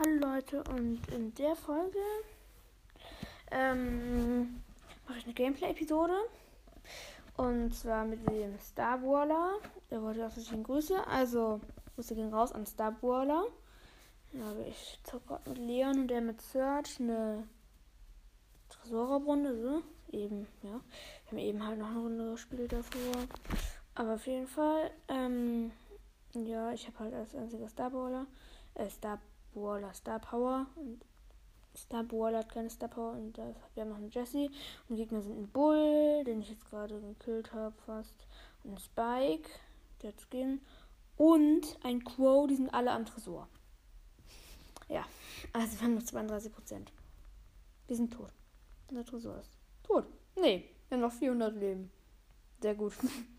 Hallo Leute und in der Folge ähm, mache ich eine Gameplay-Episode und zwar mit dem Starballer. Der wollte auch, ihn grüße. Also, Grüße gehen raus an Starballer. Habe ich zocke mit Leon und der mit Search eine Tresorrunde, so. Eben, ja. Wir haben eben halt noch eine Runde gespielt davor. Aber auf jeden Fall, ähm, ja, ich habe halt als einziger Starballer, äh, Starballer, Star Power und Starballer hat keine Star Power und das, wir haben noch einen Jesse und Gegner sind ein Bull, den ich jetzt gerade gekillt habe fast, ein Spike, der Skin und ein Crow, die sind alle am Tresor. Ja, also wir haben noch 32 Prozent. Wir sind tot. Der Tresor ist tot. Nee, wir haben noch 400 Leben. Sehr gut.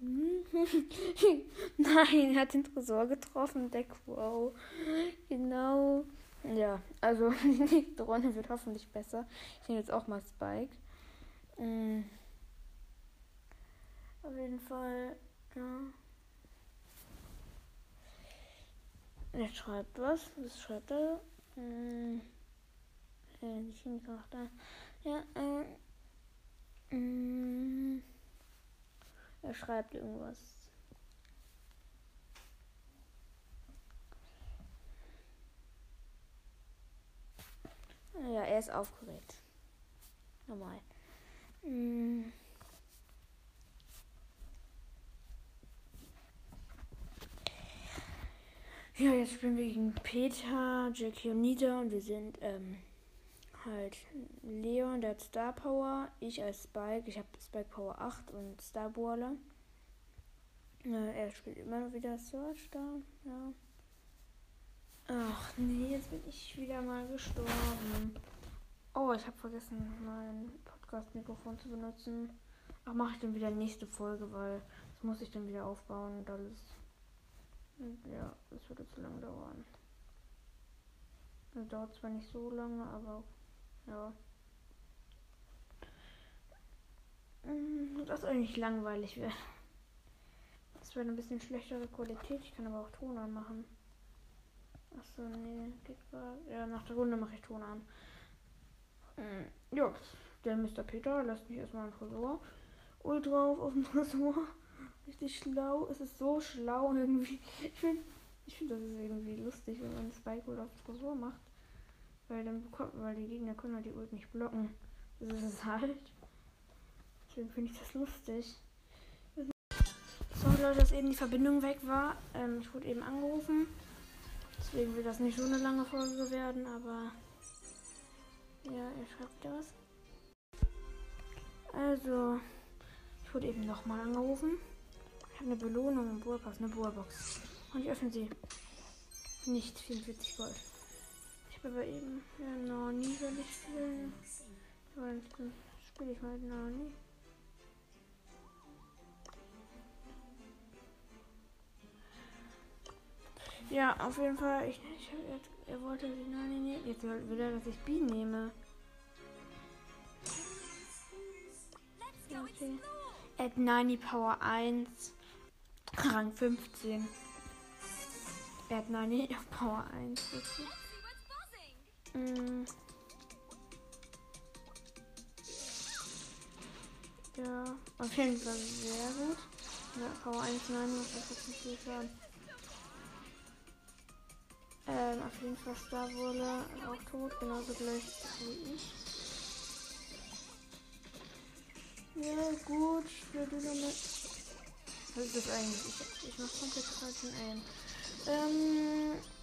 Nein, er hat den Tresor getroffen, der Crow. Genau. Ja, also die Runde wird hoffentlich besser. Ich nehme jetzt auch mal Spike. Mhm. Auf jeden Fall, ja. Er schreibt was. Was schreibt er? Mhm. Ja, äh. Er schreibt irgendwas. Ja, er ist aufgeregt. Normal. Hm. Ja, jetzt spielen wir gegen Peter, Jackie und Nita und wir sind ähm, halt Leon, der hat Star Power, ich als Spike, ich habe Spike Power 8 und Star Baller. Äh, er spielt immer noch wieder Search da, ja. Ach nee, jetzt bin ich wieder mal gestorben. Oh, ich habe vergessen, mein Podcast-Mikrofon zu benutzen. Ach, mache ich dann wieder nächste Folge, weil das muss ich dann wieder aufbauen und alles. Ja, das würde zu lange dauern. Das dauert zwar nicht so lange, aber ja. Mm, das eigentlich langweilig wäre. Das wäre ein bisschen schlechtere Qualität. Ich kann aber auch Ton anmachen. Achso, nee, geht gerade. Ja, nach der Runde mache ich Ton an. Mm, ja, der Mr. Peter lässt mich erstmal ein Tresor. Ult drauf auf dem Tresor. Richtig schlau. Es ist so schlau irgendwie. Ich finde, ich find, das ist irgendwie lustig, wenn man Spike Ult auf Tresor macht. Weil dann bekommt, weil die Gegner können halt die Ult nicht blocken. Das ist es halt. Deswegen finde ich das lustig. Sorry Leute, dass eben die Verbindung weg war. Ähm, ich wurde eben angerufen. Deswegen will das nicht so eine lange Folge werden, aber ja, er schreibt ja was. Also, ich wurde eben nochmal angerufen. Ich habe eine Belohnung im Burpass, eine Bohrbox. Und ich öffne sie. Nicht 44 Gold. Ich habe aber eben ja, noch nie will ich spielen. Weil dann spiele ich mal noch nie. Ja, auf jeden Fall. Ich, ich, er, wollte die Nani nehmen. Jetzt will er, dass ich B nehme. Okay. Add Nani Power 1. Rang 15. Add Nani Power 1. Mm. Ja, auf jeden Fall sehr gut. Ja, Power 1 Nani, das ist nicht viel Schaden. Ähm, auf jeden Fall Star wurde auch tot, genauso gleich wie ich. Ja, gut, ich will Dynamit. Was ist das eigentlich? Ich, ich mach komplett falschen Aim. Ähm.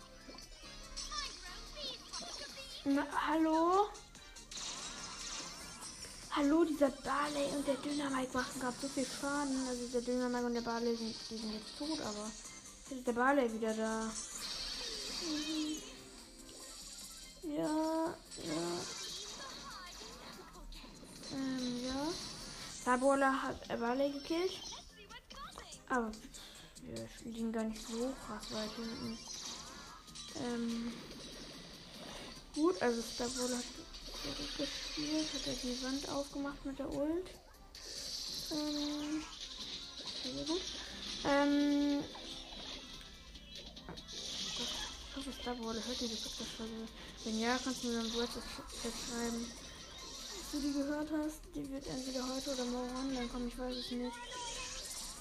Na, hallo? Hallo, dieser Barley und der Dynamite machen gerade so viel Schaden. Also der Dynamite und der Barley sind, die sind jetzt tot, aber jetzt ist der Barley wieder da. Ja, ja. Ähm, ja. Sabola hat Barley gekillt. Aber wir liegen gar nicht so krass weit hinten. Ähm, gut, also Stabola hat gespielt. Hat er die Wand aufgemacht mit der Ult. Ähm, sehr gut. Ähm, das Double oder hört diese Podcast-Folge? Wenn ja, kannst du mir dann WhatsApp schreiben. Dass du die gehört hast, die wird entweder heute oder morgen online kommen, ich weiß es nicht.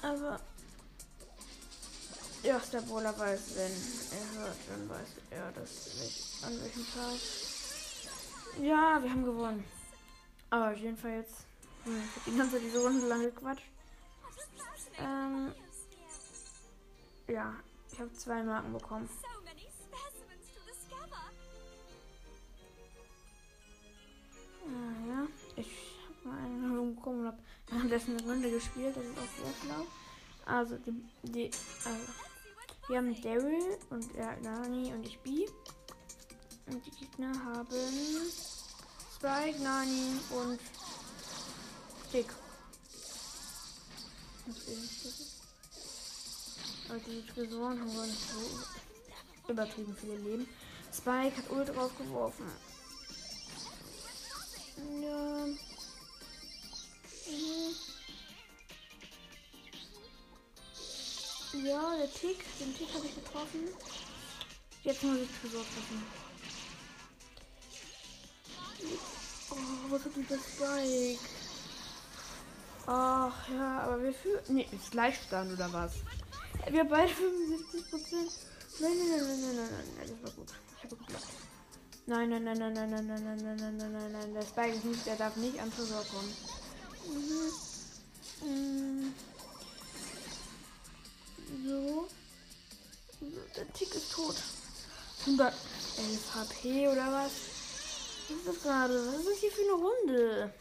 Aber ja, der Bowler weiß, wenn er hört, dann weiß er das an welchem Tag. Ja, wir haben gewonnen. Aber auf jeden Fall jetzt. Hm, ich hab die ganze diese Runde lang gequatscht. Ähm, ja, ich habe zwei Marken bekommen. Ah, ja, ich habe mal eine Runde bekommen und habe währenddessen eine Runde gespielt. Das ist auch sehr schlau. Also, die, die also, wir haben Daryl und ja, Nani und ich B. Und die Gegner haben Spike, Nani und Dick. Aber die Tresoren haben gar nicht so übertrieben viele Leben. Spike hat Ult draufgeworfen. Ja. Mhm. Ja, der Tick. Den Tick habe ich getroffen. Jetzt muss ich Tresor treffen. Oh, was hat dieser Spike? Ach ja, aber wir fühlen. Nee, ist Gleichstand oder was? Wir beide 75 Prozent. Nein, nein, nein, nein, nein, nein, nein, das war gut. Ich habe geglaubt. Nein, nein, nein, nein, nein, nein, nein, nein, nein, nein, nein, nein, nein. Der Spike ist nicht, der darf nicht an Tresor kommen. Mhm. Mhm. Tot. 111 HP oder was? Was ist das gerade? Was ist das hier für eine Runde?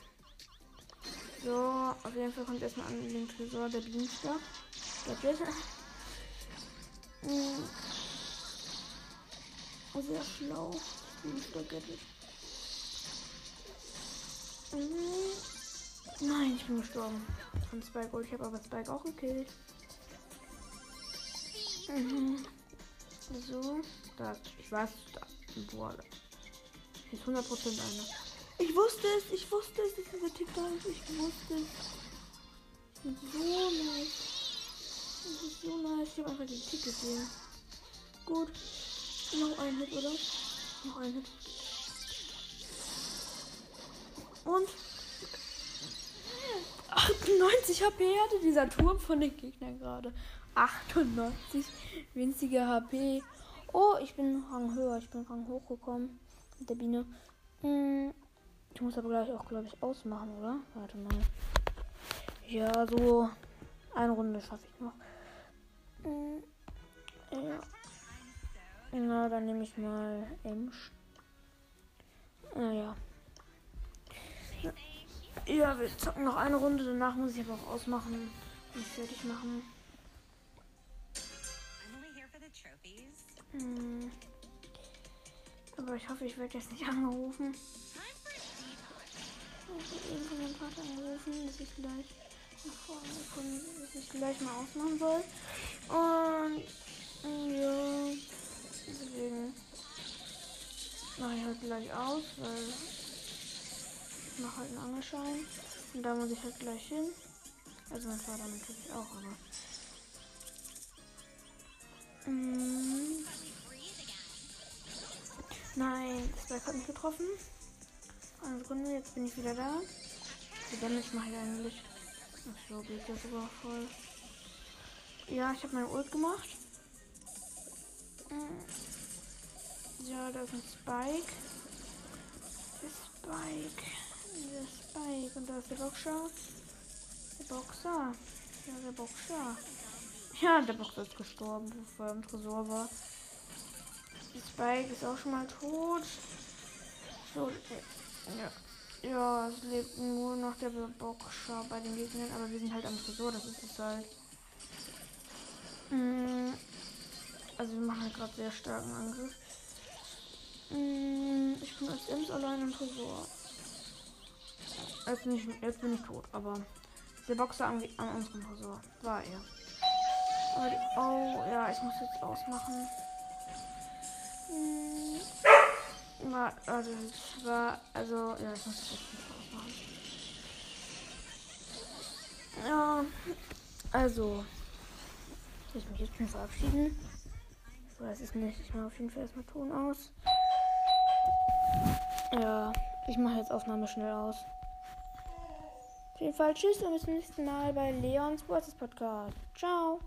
So, auf jeden Fall kommt erstmal an den Tresor der Bienenstock. Der Bitte. Hm. Sehr schlau. Bienenstock gettet. Mhm. Nein, ich bin gestorben. Von Spike Gold. Ich habe aber Spike auch gekillt. Mhm. So. Da, ich weiß, da. Boah. Ist 100% einer. Ich wusste es, ich wusste es, dass dieser Tick da ist. Ich wusste es. So nice. Das ist so nice. Ich habe einfach den Tick gesehen. Gut. Noch ein Hit, oder? Noch ein Hit. Und 98 HP hatte dieser Turm von den Gegnern gerade. 98 winzige HP. Oh, ich bin Rang höher. Ich bin Rang hochgekommen. Mit der Biene. Hm, ich muss aber gleich auch, glaube ich, ausmachen, oder? Warte mal. Ja, so eine Runde schaffe ich noch. Hm, ja. Na, dann nehme ich mal Emsch. Naja. Ja, wir zocken noch eine Runde. Danach muss ich aber auch ausmachen und fertig machen. Hm. Aber ich hoffe, ich werde jetzt nicht angerufen. Ich habe eben von meinem Vater angerufen, dass ich komme, dass ich gleich mal ausmachen soll. Und ja, deswegen mache ich halt gleich aus, weil ich mache halt einen Angelschein. Und da muss ich halt gleich hin. Also mein Vater natürlich auch, aber. Mm. Nein, das hat mich getroffen. Eine Sekunde, jetzt bin ich wieder da. Die Damage mache ich eigentlich. Ach so, geht ja sogar voll. Ja, ich habe mein Ult gemacht. Mm. Ja, da ist ein Spike. Der Spike. Der Spike. Und da ist der Boxer. Der Boxer. Ja, der Boxer. Ja, der Boxer ist gestorben, bevor er im Tresor war. Spike ist auch schon mal tot. So, ja. Ja, es lebt nur noch der Boxer bei den Gegnern, aber wir sind halt am Tresor, das ist es halt. Mm, also wir machen halt gerade sehr starken Angriff. Mm, ich bin als Ems allein im Tresor. Jetzt bin, ich, jetzt bin ich tot, aber der Boxer an, an unserem Tresor war er. Die, oh ja, ich muss jetzt ausmachen. Hm, also es war, also ja, ich muss das jetzt nicht ausmachen. Ja, also ich mich jetzt schon verabschieden. Ich weiß es nicht. Ich mache auf jeden Fall erstmal Ton aus. Ja, ich mache jetzt Aufnahme schnell aus. Auf jeden Fall tschüss und bis zum nächsten Mal bei Leons Podcast. Ciao.